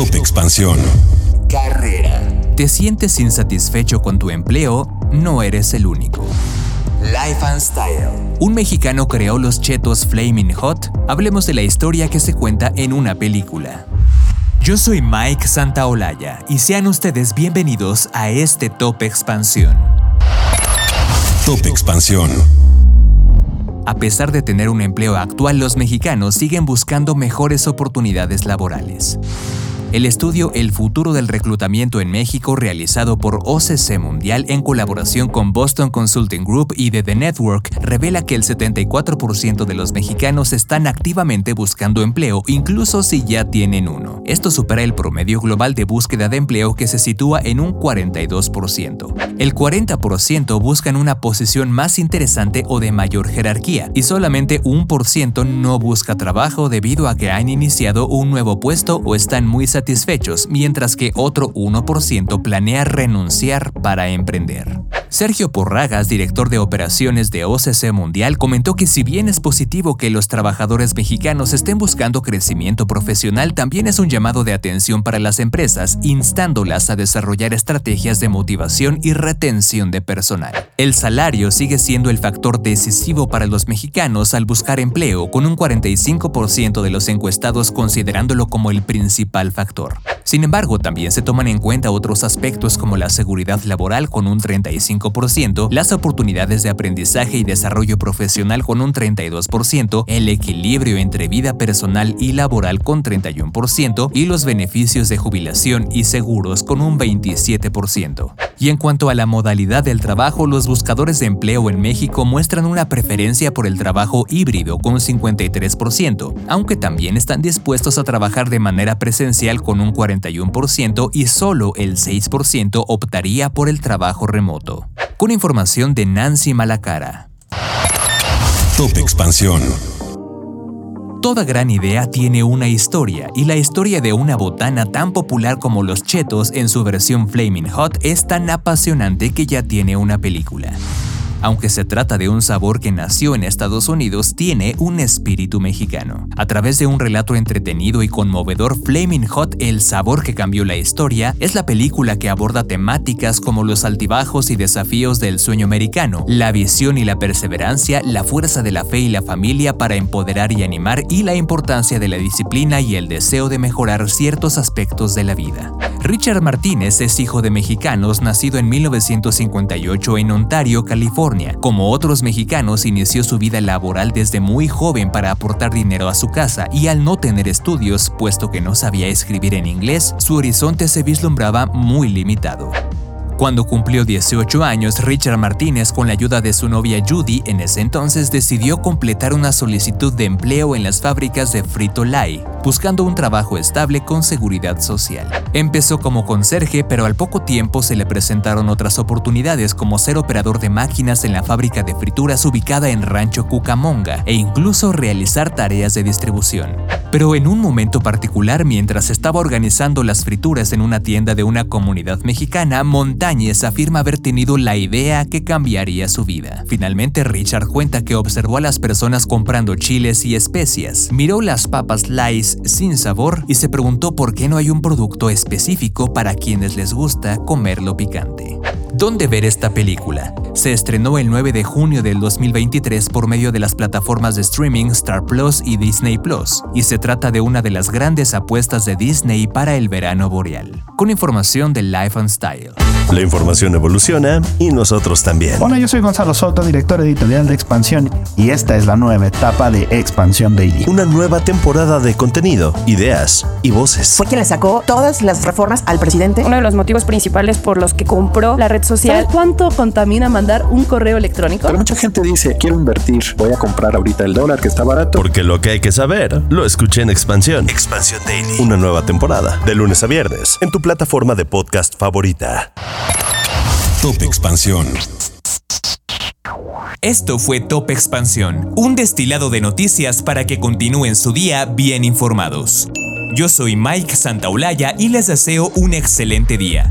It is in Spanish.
Top Expansión. Carrera. ¿Te sientes insatisfecho con tu empleo? No eres el único. Life and Style. Un mexicano creó los chetos Flaming Hot. Hablemos de la historia que se cuenta en una película. Yo soy Mike Santaolalla y sean ustedes bienvenidos a este Top Expansión. Top Expansión. A pesar de tener un empleo actual, los mexicanos siguen buscando mejores oportunidades laborales. El estudio El futuro del reclutamiento en México, realizado por OCC Mundial en colaboración con Boston Consulting Group y The Network, revela que el 74% de los mexicanos están activamente buscando empleo, incluso si ya tienen uno. Esto supera el promedio global de búsqueda de empleo que se sitúa en un 42%. El 40% buscan una posición más interesante o de mayor jerarquía, y solamente un por ciento no busca trabajo debido a que han iniciado un nuevo puesto o están muy satisfechos mientras que otro 1% planea renunciar para emprender. Sergio Porragas, director de operaciones de OCC Mundial, comentó que si bien es positivo que los trabajadores mexicanos estén buscando crecimiento profesional, también es un llamado de atención para las empresas, instándolas a desarrollar estrategias de motivación y retención de personal. El salario sigue siendo el factor decisivo para los mexicanos al buscar empleo, con un 45% de los encuestados considerándolo como el principal factor. Sin embargo, también se toman en cuenta otros aspectos como la seguridad laboral con un 35%, las oportunidades de aprendizaje y desarrollo profesional con un 32%, el equilibrio entre vida personal y laboral con 31% y los beneficios de jubilación y seguros con un 27%. Y en cuanto a la modalidad del trabajo, los buscadores de empleo en México muestran una preferencia por el trabajo híbrido con 53%, aunque también están dispuestos a trabajar de manera presencial con un 41% y solo el 6% optaría por el trabajo remoto. Con información de Nancy Malacara. Top Expansión. Toda gran idea tiene una historia, y la historia de una botana tan popular como los chetos en su versión Flaming Hot es tan apasionante que ya tiene una película. Aunque se trata de un sabor que nació en Estados Unidos, tiene un espíritu mexicano. A través de un relato entretenido y conmovedor, Flaming Hot, el sabor que cambió la historia, es la película que aborda temáticas como los altibajos y desafíos del sueño americano, la visión y la perseverancia, la fuerza de la fe y la familia para empoderar y animar y la importancia de la disciplina y el deseo de mejorar ciertos aspectos de la vida. Richard Martínez es hijo de mexicanos nacido en 1958 en Ontario, California. Como otros mexicanos, inició su vida laboral desde muy joven para aportar dinero a su casa y al no tener estudios, puesto que no sabía escribir en inglés, su horizonte se vislumbraba muy limitado. Cuando cumplió 18 años, Richard Martínez, con la ayuda de su novia Judy, en ese entonces decidió completar una solicitud de empleo en las fábricas de Frito Lay, buscando un trabajo estable con seguridad social. Empezó como conserje, pero al poco tiempo se le presentaron otras oportunidades como ser operador de máquinas en la fábrica de frituras ubicada en Rancho Cucamonga e incluso realizar tareas de distribución. Pero en un momento particular, mientras estaba organizando las frituras en una tienda de una comunidad mexicana, Montaña afirma haber tenido la idea que cambiaría su vida. Finalmente, Richard cuenta que observó a las personas comprando chiles y especias, miró las papas Sin sabor y se preguntó por qué no hay un producto específico para quienes les gusta comerlo picante. ¿Dónde ver esta película? Se estrenó el 9 de junio del 2023 por medio de las plataformas de streaming Star Plus y Disney Plus, y se trata de una de las grandes apuestas de Disney para el verano boreal. Con información de Life and Style. La información evoluciona y nosotros también. Hola, yo soy Gonzalo Soto, director editorial de Expansión, y esta es la nueva etapa de Expansión Daily. Una nueva temporada de contenido, ideas y voces. Fue quien le sacó todas las reformas al presidente. Uno de los motivos principales por los que compró la red red social. ¿Sabes cuánto contamina mandar un correo electrónico? Pero mucha gente dice, quiero invertir, voy a comprar ahorita el dólar que está barato. Porque lo que hay que saber, lo escuché en Expansión. Expansión Daily. Una nueva temporada, de lunes a viernes, en tu plataforma de podcast favorita. Top Expansión. Esto fue Top Expansión, un destilado de noticias para que continúen su día bien informados. Yo soy Mike Santaolalla y les deseo un excelente día.